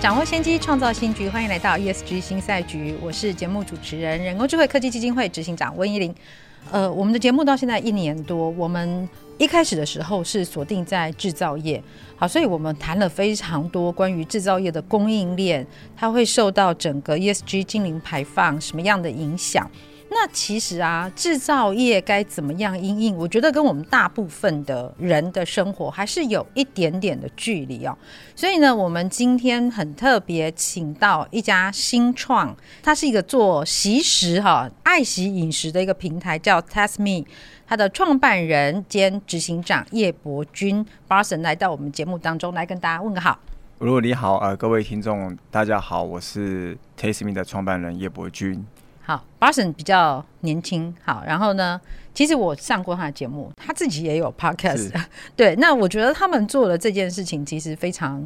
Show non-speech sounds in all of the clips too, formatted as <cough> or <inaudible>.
掌握先机，创造新局。欢迎来到 ESG 新赛局，我是节目主持人，人工智慧科技基金会执行长温依玲。呃，我们的节目到现在一年多，我们一开始的时候是锁定在制造业，好，所以我们谈了非常多关于制造业的供应链，它会受到整个 ESG 净零排放什么样的影响。那其实啊，制造业该怎么样应应？我觉得跟我们大部分的人的生活还是有一点点的距离哦。所以呢，我们今天很特别，请到一家新创，它是一个做惜食哈、爱惜饮食的一个平台，叫 Tasme。它的创办人兼执行长叶伯君 Barson 来到我们节目当中来跟大家问个好。如果你好，呃，各位听众，大家好，我是 Tasme 的创办人叶伯君。好，Barson 比较年轻，好，然后呢，其实我上过他的节目，他自己也有 podcast，<laughs> 对，那我觉得他们做的这件事情其实非常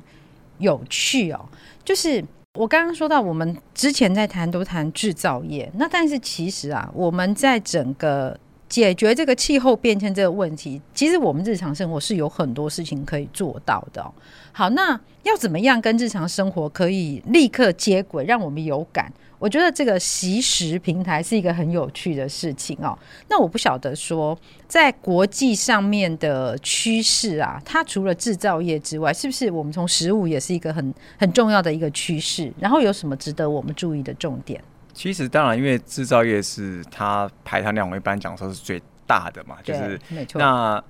有趣哦。就是我刚刚说到，我们之前在谈都谈制造业，那但是其实啊，我们在整个解决这个气候变迁这个问题，其实我们日常生活是有很多事情可以做到的哦。好，那要怎么样跟日常生活可以立刻接轨，让我们有感？我觉得这个习食平台是一个很有趣的事情哦。那我不晓得说，在国际上面的趋势啊，它除了制造业之外，是不是我们从食物也是一个很很重要的一个趋势？然后有什么值得我们注意的重点？其实当然，因为制造业是它排碳量，我一般讲说是最大的嘛，就是没错。那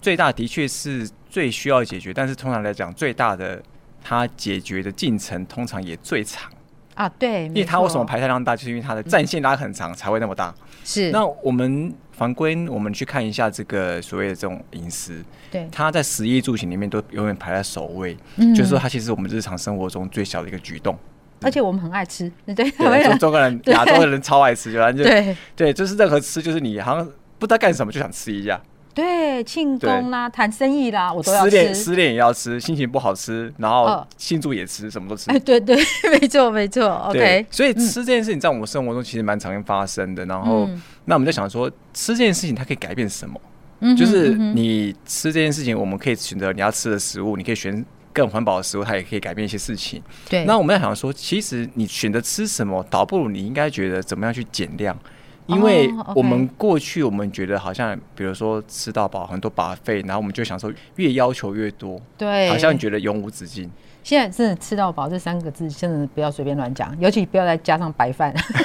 最大的确是最需要解决，但是通常来讲，最大的它解决的进程通常也最长。啊，对，因为它为什么排碳量大，就是因为它的战线拉很长，才会那么大。是。那我们反归，我们去看一下这个所谓的这种饮食，对，它在食衣住行里面都永远排在首位。嗯。就是说，它其实我们日常生活中最小的一个举动。而且我们很爱吃，对对。<laughs> 中中国人、亚洲的人超爱吃，就反正就对对，就是任何吃，就是你好像不知道干什么就想吃一下。对，庆功啦，谈生意啦，我都要吃。失恋失恋也要吃，心情不好吃，然后庆祝也吃，哦、什么都吃。哎，对对，<laughs> 没错没错。OK，所以吃这件事情在我们生活中其实蛮常发生的。然后，嗯、那我们在想说，吃这件事情它可以改变什么？嗯，就是你吃这件事情，我们可以选择你要吃的食物，你可以选更环保的食物，它也可以改变一些事情。对。那我们在想说，其实你选择吃什么，倒不如你应该觉得怎么样去减量。因为我们过去我们觉得好像，比如说吃到饱很多 buffet，然后我们就想说越要求越多，对，好像觉得永无止境。现在真的吃到饱这三个字，真的不要随便乱讲，尤其不要再加上白饭。<laughs>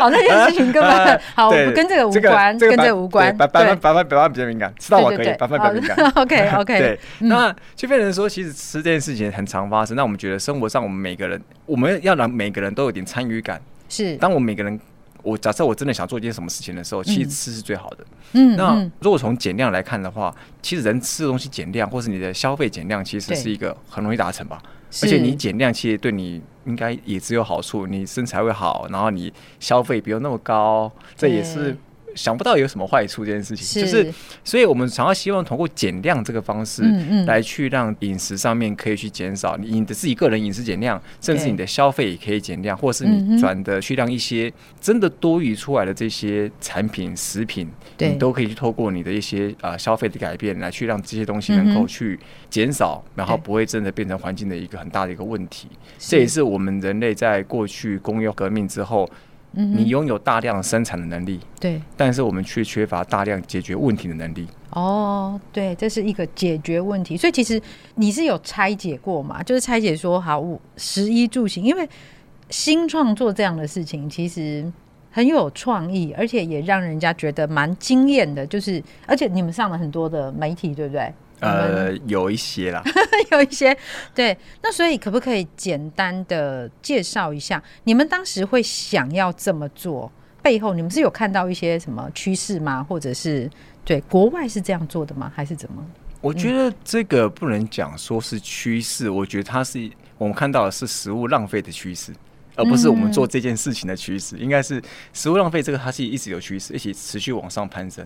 好，那件事情根本 <laughs> 好，我不跟这个无关，跟这个无关。白白饭白饭白饭比较敏感，吃到饱可以，白饭比较敏感。OK <laughs> OK。对，那就变成说，其实吃这件事情很常发生。那我们觉得生活上我们每个人，我们要让每个人都有点参与感。是，当我们每个人。我假设我真的想做一件什么事情的时候，其实吃是最好的。嗯，那如果从减量来看的话，其实人吃的东西减量，或是你的消费减量，其实是一个很容易达成吧。而且你减量，其实对你应该也只有好处，你身材会好，然后你消费不用那么高，这也是。想不到有什么坏处这件事情，就是，所以我们常常希望通过减量这个方式，来去让饮食上面可以去减少你的自己个人饮食减量，甚至你的消费也可以减量，或是你转的去让一些真的多余出来的这些产品食品，你都可以去透过你的一些呃消费的改变，来去让这些东西能够去减少，然后不会真的变成环境的一个很大的一个问题。这也是我们人类在过去工业革命之后。你拥有大量生产的能力，对，但是我们却缺乏大量解决问题的能力。哦，对，这是一个解决问题。所以其实你是有拆解过嘛？就是拆解说，好，食衣住行，因为新创作这样的事情，其实很有创意，而且也让人家觉得蛮惊艳的。就是，而且你们上了很多的媒体，对不对？呃，有一些啦，<laughs> 有一些。对，那所以可不可以简单的介绍一下，你们当时会想要这么做背后，你们是有看到一些什么趋势吗？或者是对国外是这样做的吗？还是怎么？我觉得这个不能讲说是趋势，我觉得它是我们看到的是食物浪费的趋势，而不是我们做这件事情的趋势。应该是食物浪费这个，它是一直有趋势，一起持续往上攀升。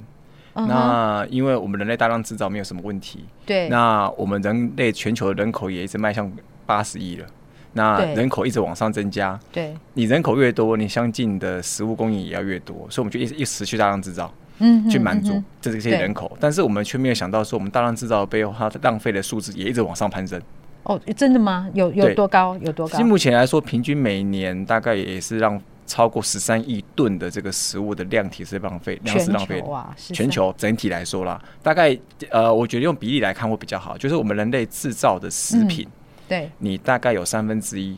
那因为我们人类大量制造没有什么问题，对。那我们人类全球的人口也一直迈向八十亿了，那人口一直往上增加，对。你人口越多，你相近的食物供应也要越多，所以我们就一直一直持续大量制造。嗯，去满足这这些人口，但是我们却没有想到说，我们大量制造背后，它浪费的数字也一直往上攀升。哦，真的吗？有有多高？有多高？其实目前来说，平均每年大概也是让超过十三亿吨的这个食物的量体是浪费，量是浪费。哇，全球整体来说啦，大概呃，我觉得用比例来看会比较好，就是我们人类制造的食品，对，你大概有三分之一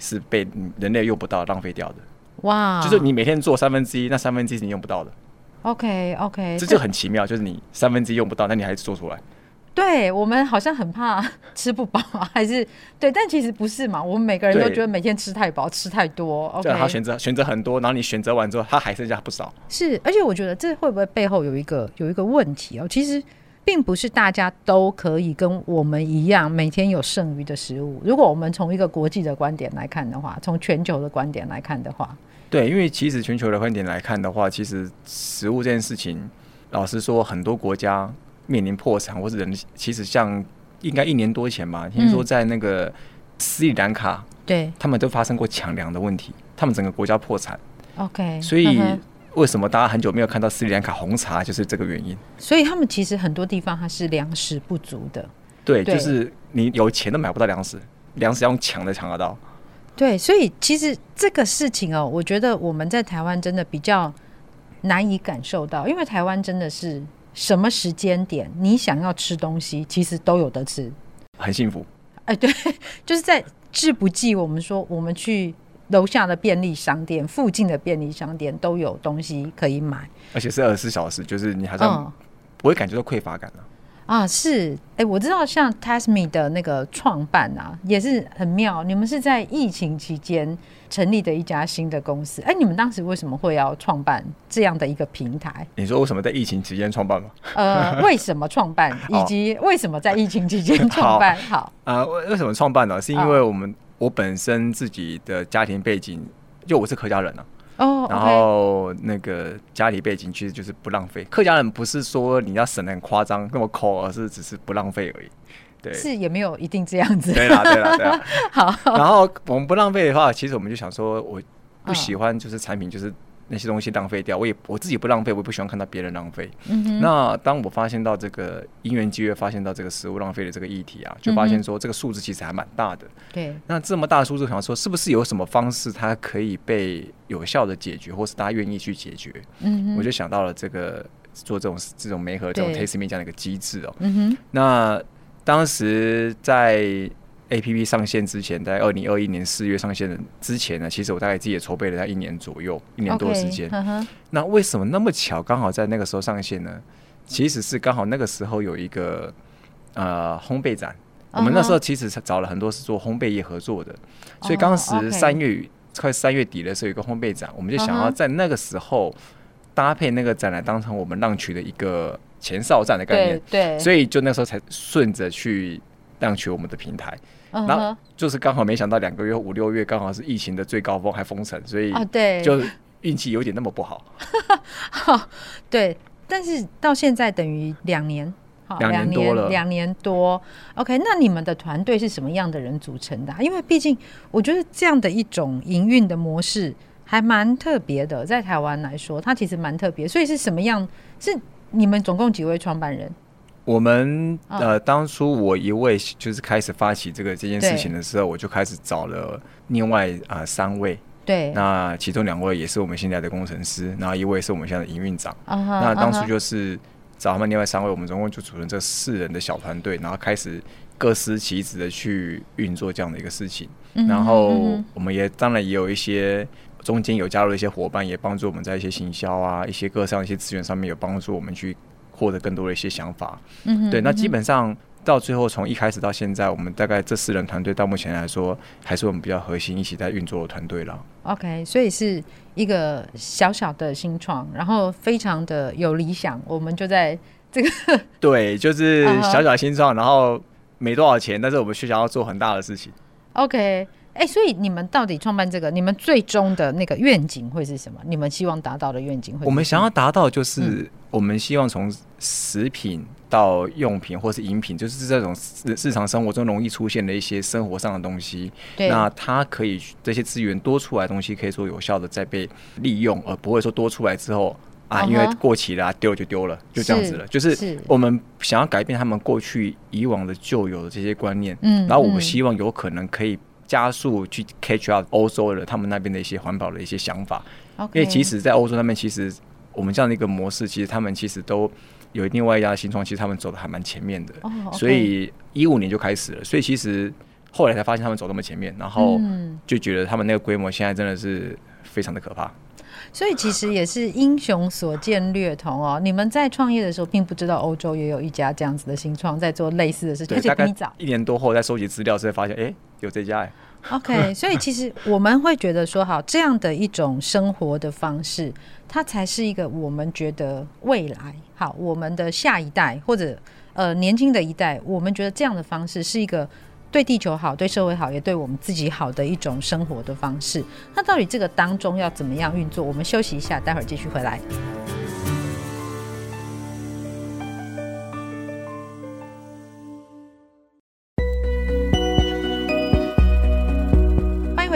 是被人类用不到浪费掉的。哇，就是你每天做三分之一，那三分之一是你用不到的。OK OK，这就很奇妙，就是你三分之一用不到，那你还是做出来。对，我们好像很怕吃不饱，还是对，但其实不是嘛。我们每个人都觉得每天吃太饱，吃太多。OK，他选择选择很多，然后你选择完之后，他还剩下不少。是，而且我觉得这会不会背后有一个有一个问题哦？其实并不是大家都可以跟我们一样每天有剩余的食物。如果我们从一个国际的观点来看的话，从全球的观点来看的话。对，因为其实全球的观点来看的话，其实食物这件事情，老实说，很多国家面临破产，或者人其实像应该一年多前吧，听说在那个斯里兰卡，对，他们都发生过抢粮的问题，他们整个国家破产。OK，所以为什么大家很久没有看到斯里兰卡红茶，就是这个原因。所以他们其实很多地方它是粮食不足的。对，就是你有钱都买不到粮食，粮食要用抢的抢得到。对，所以其实这个事情哦，我觉得我们在台湾真的比较难以感受到，因为台湾真的是什么时间点你想要吃东西，其实都有得吃，很幸福。哎，对，<laughs> 就是在志不济，我们说我们去楼下的便利商店、附近的便利商店都有东西可以买，而且是二十四小时，就是你好像不会感觉到匮乏感了。啊，是，哎、欸，我知道像 Tasmi 的那个创办啊，也是很妙。你们是在疫情期间成立的一家新的公司，哎、欸，你们当时为什么会要创办这样的一个平台？你说为什么在疫情期间创办吗？呃，为什么创办，<laughs> 以及为什么在疫情期间 <laughs> 创办？好，啊，为、呃、为什么创办呢？是因为我们我本身自己的家庭背景，就我是客家人啊。哦，oh, 然后那个家里背景其实就是不浪费。客家人不是说你要省的很夸张那么抠，而是只是不浪费而已。对，是也没有一定这样子。对啦，对啦，对啦。<laughs> 好，然后我们不浪费的话，其实我们就想说，我不喜欢就是产品就是。那些东西浪费掉，我也我自己不浪费，我也不喜欢看到别人浪费。嗯、那当我发现到这个因缘机会，发现到这个食物浪费的这个议题啊，就发现说这个数字其实还蛮大的。对、嗯，那这么大的数字，想说是不是有什么方式它可以被有效的解决，或是大家愿意去解决？嗯哼，我就想到了这个做这种这种媒合这种 Tasmi 这样的一个机制哦。嗯哼，那当时在。A P P 上线之前，在二零二一年四月上线的之前呢，其实我大概自己也筹备了在一年左右，一年多的时间。Okay, uh huh. 那为什么那么巧，刚好在那个时候上线呢？其实是刚好那个时候有一个呃烘焙展，uh. 我们那时候其实找了很多是做烘焙业合作的，所以当时三月、uh. 快三月底的时候有一个烘焙展，我们就想要在那个时候搭配那个展来当成我们浪曲的一个前哨站的概念，对，对所以就那时候才顺着去浪取我们的平台。然后就是刚好没想到两个月五六月刚好是疫情的最高峰，还封城，所以对，就运气有点那么不好。<laughs> 对，但是到现在等于两年，两年多了，两年多。OK，那你们的团队是什么样的人组成的？因为毕竟我觉得这样的一种营运的模式还蛮特别的，在台湾来说，它其实蛮特别。所以是什么样？是你们总共几位创办人？我们呃，当初我一位就是开始发起这个这件事情的时候，我就开始找了另外啊、呃、三位，对，那其中两位也是我们现在的工程师，然后一位是我们现在的营运长。Uh huh, 那当初就是找他们另外三位，我们总共就组成这四人的小团队，然后开始各司其职的去运作这样的一个事情。Uh 然后我们也当然也有一些中间有加入一些伙伴，也帮助我们在一些行销啊、一些各上一些资源上面有帮助我们去。获得更多的一些想法，嗯，对，那基本上到最后，从一开始到现在，我们大概这四人团队到目前来说，还是我们比较核心一起在运作的团队了。OK，所以是一个小小的新创，然后非常的有理想，我们就在这个 <laughs> 对，就是小小的新创，然后没多少钱，但是我们却想要做很大的事情。OK，哎、欸，所以你们到底创办这个，你们最终的那个愿景会是什么？你们希望达到的愿景会是什么？我们想要达到就是，我们希望从食品到用品或是饮品，就是这种日日常生活中容易出现的一些生活上的东西，对那它可以这些资源多出来的东西，可以说有效的再被利用，而不会说多出来之后。啊，因为过期了，丢就丢了，就这样子了。就是我们想要改变他们过去以往的旧有的这些观念，嗯，然后我们希望有可能可以加速去 catch up 欧洲的他们那边的一些环保的一些想法。因为其实，在欧洲那边，其实我们这样的一个模式，其实他们其实都有另外一家新创，其实他们走的还蛮前面的。所以一五年就开始了，所以其实后来才发现他们走那么前面，然后就觉得他们那个规模现在真的是非常的可怕。所以其实也是英雄所见略同哦。你们在创业的时候，并不知道欧洲也有一家这样子的新创在做类似的事情，而且比你早。一年多后在收集资料，才发现，哎、欸，有这家哎。OK，<laughs> 所以其实我们会觉得说，好，这样的一种生活的方式，它才是一个我们觉得未来好，我们的下一代或者呃年轻的一代，我们觉得这样的方式是一个。对地球好，对社会好，也对我们自己好的一种生活的方式。那到底这个当中要怎么样运作？我们休息一下，待会儿继续回来。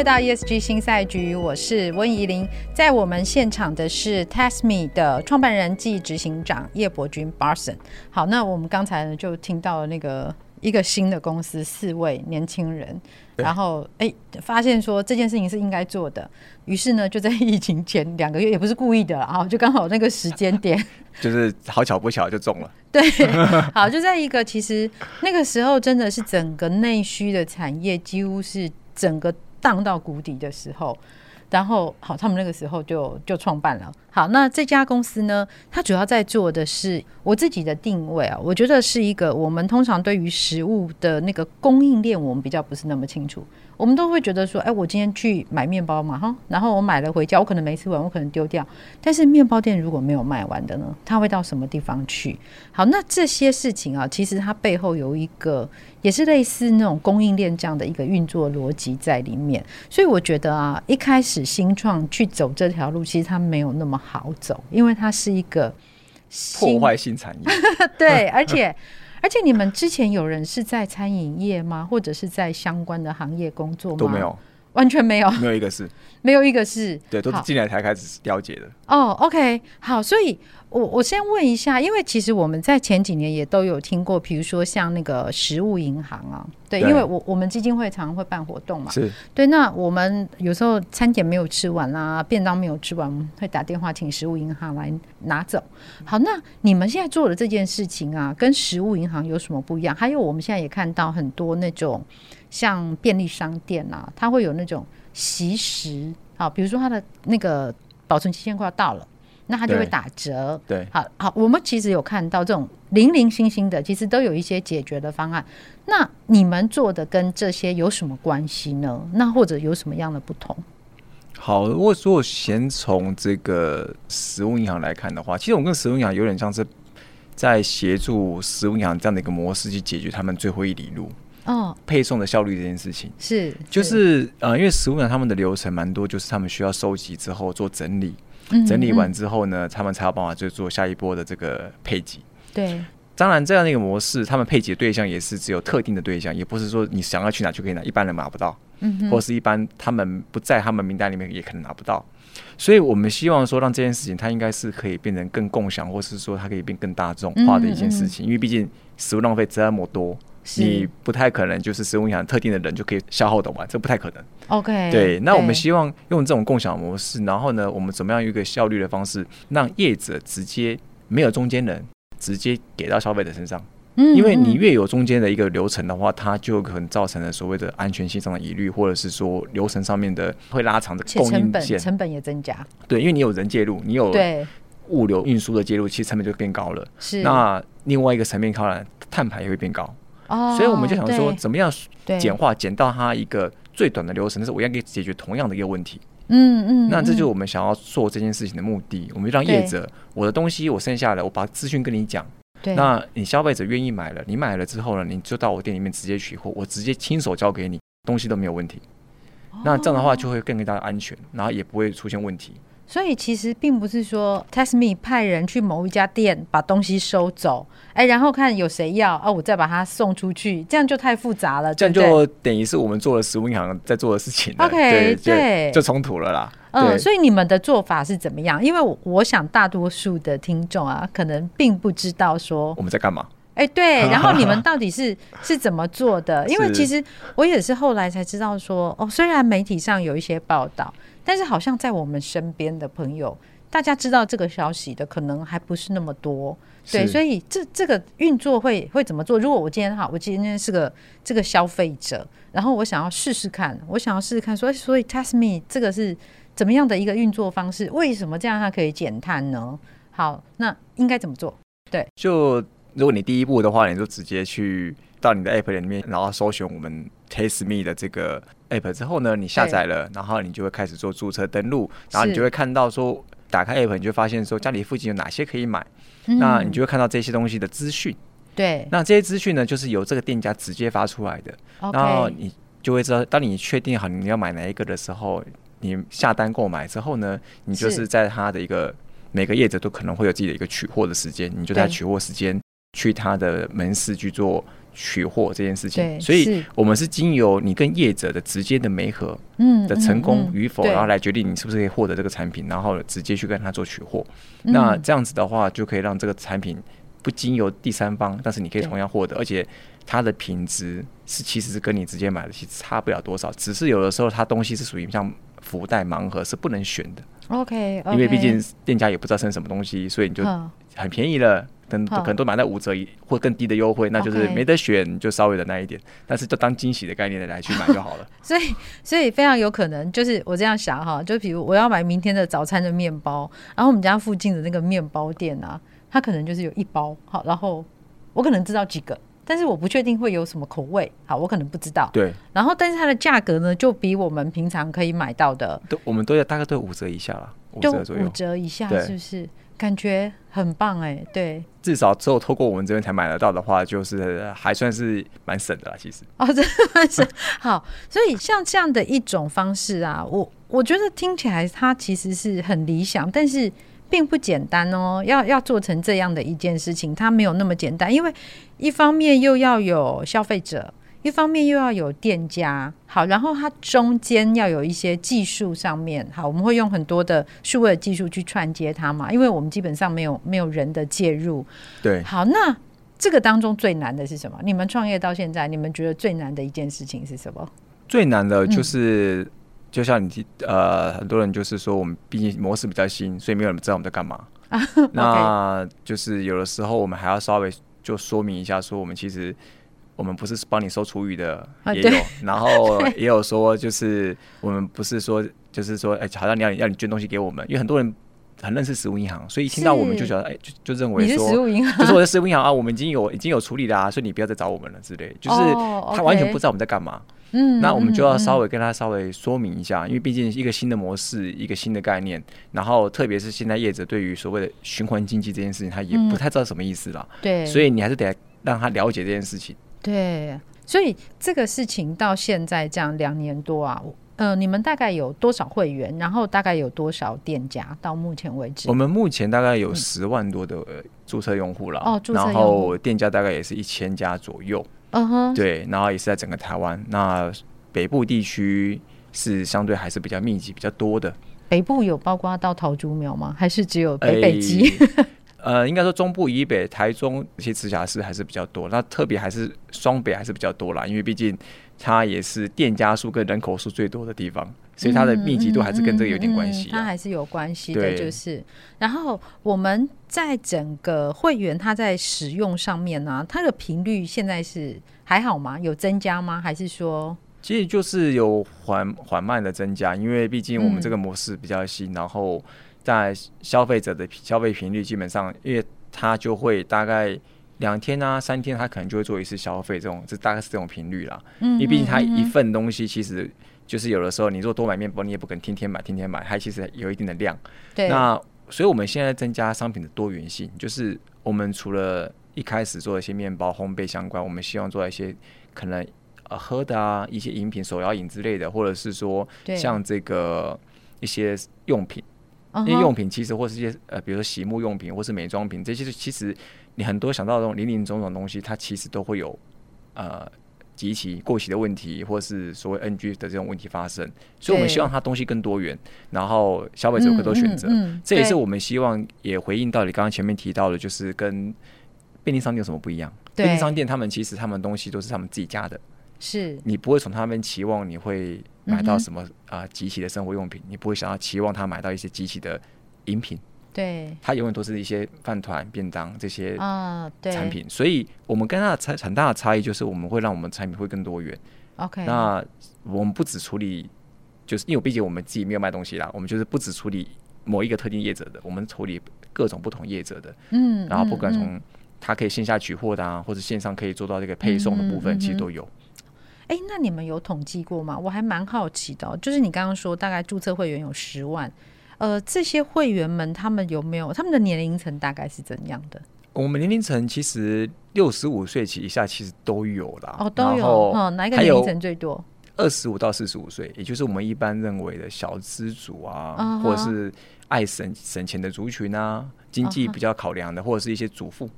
回到 ESG 新赛局，我是温怡玲。在我们现场的是 TASME 的创办人暨执行长叶伯君 Barson。好，那我们刚才呢就听到了那个。一个新的公司，四位年轻人，然后哎、欸，发现说这件事情是应该做的，于是呢，就在疫情前两个月，也不是故意的啊，就刚好那个时间点，<laughs> 就是好巧不巧就中了。对，好，就在一个其实那个时候，真的是整个内需的产业几乎是整个荡到谷底的时候。然后好，他们那个时候就就创办了。好，那这家公司呢，它主要在做的是我自己的定位啊，我觉得是一个我们通常对于食物的那个供应链，我们比较不是那么清楚。我们都会觉得说，哎，我今天去买面包嘛，哈，然后我买了回家，我可能没吃完，我可能丢掉。但是面包店如果没有卖完的呢，它会到什么地方去？好，那这些事情啊，其实它背后有一个，也是类似那种供应链这样的一个运作逻辑在里面。所以我觉得啊，一开始新创去走这条路，其实它没有那么好走，因为它是一个破坏性产业。<laughs> 对，而且。而且你们之前有人是在餐饮业吗？或者是在相关的行业工作吗？都没有，完全没有，没有一个是，没有一个是，对，都是进来才开始了解的。哦，OK，好，所以。我我先问一下，因为其实我们在前几年也都有听过，比如说像那个食物银行啊，对，对因为我我们基金会常常会办活动嘛，是对。那我们有时候餐点没有吃完啦，便当没有吃完，我们会打电话请食物银行来拿走。好，那你们现在做的这件事情啊，跟食物银行有什么不一样？还有我们现在也看到很多那种像便利商店啊，它会有那种惜食，啊，比如说它的那个保存期限快要到了。那它就会打折。对，对，好好，我们其实有看到这种零零星星的，其实都有一些解决的方案。那你们做的跟这些有什么关系呢？那或者有什么样的不同？好，如果说我先从这个食物银行来看的话，其实我们跟食物银行有点像是在协助食物银行这样的一个模式去解决他们最后一里路哦，配送的效率这件事情是，是就是呃，因为食物银行他们的流程蛮多，就是他们需要收集之后做整理。整理完之后呢，他们才有办法就做下一波的这个配给。对，当然这样的一个模式，他们配给的对象也是只有特定的对象，也不是说你想要去哪就可以拿，一般人拿不到，嗯，或是一般他们不在他们名单里面也可能拿不到。所以我们希望说，让这件事情它应该是可以变成更共享，或是说它可以变更大众化的一件事情，因为毕竟食物浪费这么多。你不太可能就是使用银行特定的人就可以消耗的完，这不太可能。OK，对，那我们希望用这种共享模式，然后呢，我们怎么样一个效率的方式，让业者直接没有中间人，直接给到消费者身上。嗯，因为你越有中间的一个流程的话，它就可能造成了所谓的安全性上的疑虑，或者是说流程上面的会拉长的供应线，成本也增加。对，因为你有人介入，你有物流运输的介入，其实成本就变高了。是，那另外一个层面，靠来碳排也会变高。所以我们就想说，怎么样简化，简到它一个最短的流程，但是我要给解决同样的一个问题。嗯嗯，那这就是我们想要做这件事情的目的。我们就让业者，我的东西我剩下来，我把资讯跟你讲，对，那你消费者愿意买了，你买了之后呢，你就到我店里面直接取货，我直接亲手交给你，东西都没有问题。哦、那这样的话就会更加的安全，然后也不会出现问题。所以其实并不是说 Tasteme 派人去某一家店把东西收走，哎，然后看有谁要啊，我再把它送出去，这样就太复杂了。这样就等于是我们做了食物银行在做的事情。OK，对，对，就冲突了啦。嗯，所以你们的做法是怎么样？因为我我想大多数的听众啊，可能并不知道说我们在干嘛。哎，对，<laughs> 然后你们到底是是怎么做的？因为其实我也是后来才知道说，哦，虽然媒体上有一些报道。但是好像在我们身边的朋友，大家知道这个消息的可能还不是那么多，对，所以这这个运作会会怎么做？如果我今天哈，我今天是个这个消费者，然后我想要试试看，我想要试试看，所以所以 Tasteme 这个是怎么样的一个运作方式？为什么这样它可以减碳呢？好，那应该怎么做？对，就如果你第一步的话，你就直接去到你的 App 里面，然后搜寻我们 Tasteme 的这个。App 之后呢，你下载了，然后你就会开始做注册登录，然后你就会看到说，打开 app 你就发现说家里附近有哪些可以买，嗯、那你就会看到这些东西的资讯。对，那这些资讯呢，就是由这个店家直接发出来的，然后你就会知道，当你确定好你要买哪一个的时候，你下单购买之后呢，你就是在他的一个每个业者都可能会有自己的一个取货的时间，你就在取货时间去他的门市去做。取货这件事情，所以我们是经由你跟业者的直接的媒合，嗯，的成功与否，然后来决定你是不是可以获得这个产品，然后直接去跟他做取货。那这样子的话，就可以让这个产品不经由第三方，但是你可以同样获得，而且它的品质是其实是跟你直接买的其实差不了多少，只是有的时候它东西是属于像福袋盲盒，是不能选的。OK，因为毕竟店家也不知道剩什么东西，所以你就很便宜了。可能都买在五折或更低的优惠，那就是没得选，就稍微的那一点。但是就当惊喜的概念的来去买就好了。<laughs> 所以，所以非常有可能就是我这样想哈，就比如我要买明天的早餐的面包，然后我们家附近的那个面包店啊，它可能就是有一包好，然后我可能知道几个，但是我不确定会有什么口味，好，我可能不知道。对。然后，但是它的价格呢，就比我们平常可以买到的，都我们都要大概都五折以下了，五折左右，五折以下是不是？感觉很棒哎、欸，对，至少之后透过我们这边才买得到的话，就是还算是蛮省的啦。其实哦，真的蛮省。<laughs> 好，所以像这样的一种方式啊，我我觉得听起来它其实是很理想，但是并不简单哦。要要做成这样的一件事情，它没有那么简单，因为一方面又要有消费者。一方面又要有店家好，然后它中间要有一些技术上面好，我们会用很多的数位的技术去串接它嘛，因为我们基本上没有没有人的介入。对，好，那这个当中最难的是什么？你们创业到现在，你们觉得最难的一件事情是什么？最难的就是，嗯、就像你提呃，很多人就是说，我们毕竟模式比较新，所以没有人知道我们在干嘛。<laughs> 那就是有的时候我们还要稍微就说明一下，说我们其实。我们不是帮你收厨余的，也有，<laughs> 然后也有说，就是我们不是说，就是说，哎，好像你要要你捐东西给我们，因为很多人很认识食物银行，所以一听到我们就觉得，哎，就就认为说，<laughs> 就是我的食物银行。啊，我们已经有已经有处理啦，所以你不要再找我们了之类，就是他完全不知道我们在干嘛。嗯，那我们就要稍微跟他稍微说明一下，因为毕竟一个新的模式，一个新的概念，然后特别是现在业者对于所谓的循环经济这件事情，他也不太知道什么意思了。对，所以你还是得让他了解这件事情。对，所以这个事情到现在这样两年多啊，呃，你们大概有多少会员？然后大概有多少店家？到目前为止，我们目前大概有十万多的注册用户了。哦。然后店家大概也是一千家左右。嗯哼。对，然后也是在整个台湾。那北部地区是相对还是比较密集、比较多的。北部有包括到桃竹苗吗？还是只有北北基？欸 <laughs> 呃，应该说中部以北，台中一些直辖市还是比较多。那特别还是双北还是比较多啦，因为毕竟它也是店家数跟人口数最多的地方，所以它的密集度还是跟这个有点关系，啊嗯嗯嗯。它还是有关系的，就是。然后我们在整个会员，它在使用上面呢，啊，它的频率现在是还好吗？有增加吗？还是说？其实就是有缓缓慢的增加，因为毕竟我们这个模式比较新，嗯、然后。在消费者的消费频率，基本上，因为他就会大概两天啊、三天，他可能就会做一次消费，这种这大概是这种频率啦。嗯，因为毕竟他一份东西，其实就是有的时候，你如果多买面包，你也不可能天天买，天天买，它其实有一定的量。对。那所以我们现在增加商品的多元性，就是我们除了一开始做一些面包烘焙相关，我们希望做一些可能呃喝的啊一些饮品、手摇饮之类的，或者是说像这个一些用品，那些用品其实或是一些呃比如说洗沐用品或是美妆品，这些其实你很多想到这种林林总总的东西，它其实都会有呃。及其过期的问题，或是所谓 NG 的这种问题发生，所以我们希望它东西更多元，然后消费者有更多选择。嗯嗯嗯、这也是我们希望也回应到你刚刚前面提到的，就是跟便利商店有什么不一样？便利商店他们其实他们东西都是他们自己家的，是你不会从他们期望你会买到什么啊集体的生活用品，你不会想要期望他买到一些集体的饮品。对，他永远都是一些饭团、便当这些啊产品，所以我们跟他的差很大的差异就是，我们会让我们产品会更多元。OK，那我们不只处理，就是因为毕竟我们自己没有卖东西啦，我们就是不只处理某一个特定业者的，我们处理各种不同业者的。嗯，然后不管从他可以线下取货的啊，或者线上可以做到这个配送的部分，其实都有。哎，那你们有统计过吗？我还蛮好奇的，就是你刚刚说大概注册会员有十万。呃，这些会员们他们有没有他们的年龄层大概是怎样的？我们年龄层其实六十五岁起以下其实都有啦。哦，都有。哦，哪一个年龄层最多？二十五到四十五岁，也就是我们一般认为的小资族啊，uh huh. 或者是爱省省钱的族群啊，经济比较考量的，或者是一些主妇。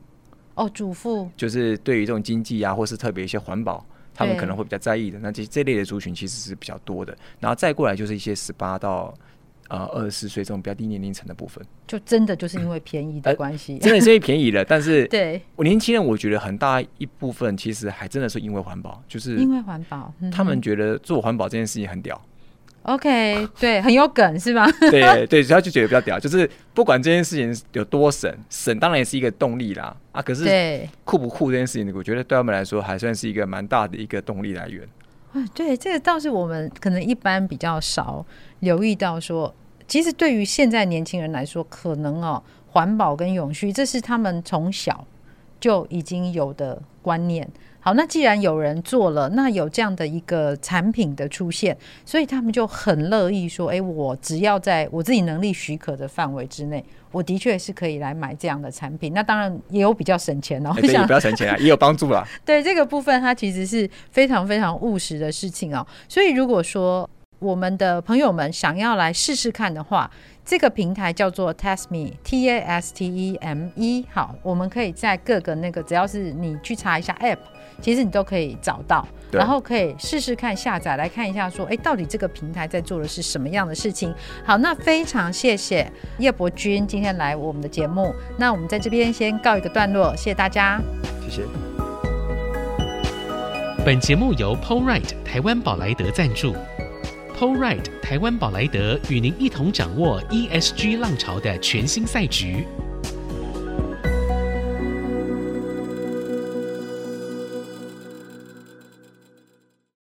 哦，主妇就是对于这种经济啊，或是特别一些环保，他们可能会比较在意的。那这这类的族群其实是比较多的。然后再过来就是一些十八到。呃，二十四岁这种比较低年龄层的部分，就真的就是因为便宜的关系，呃，真的是因为便宜了。但是，<laughs> 对我年轻人，我觉得很大一部分其实还真的是因为环保，就是因为环保，他们觉得做环保这件事情很屌。OK，对，很有梗是吧？<laughs> 对对，他就觉得比较屌，就是不管这件事情有多省，省当然也是一个动力啦。啊，可是酷不酷这件事情，我觉得对他们来说还算是一个蛮大的一个动力来源。对，这个倒是我们可能一般比较少留意到说，说其实对于现在年轻人来说，可能哦，环保跟永续，这是他们从小就已经有的观念。好，那既然有人做了，那有这样的一个产品的出现，所以他们就很乐意说：“哎，我只要在我自己能力许可的范围之内，我的确是可以来买这样的产品。那当然也有比较省钱哦，对，也不要省钱啊，<laughs> 也有帮助啦。对这个部分，它其实是非常非常务实的事情哦。所以如果说我们的朋友们想要来试试看的话，这个平台叫做 Tasteme，T A S T E M E。好，我们可以在各个那个，只要是你去查一下 App。其实你都可以找到，然后可以试试看下载来看一下，说，哎，到底这个平台在做的是什么样的事情？好，那非常谢谢叶伯君今天来我们的节目，那我们在这边先告一个段落，谢谢大家，谢谢。本节目由 PoRight 台湾宝莱德赞助，PoRight 台湾宝莱德与您一同掌握 ESG 浪潮的全新赛局。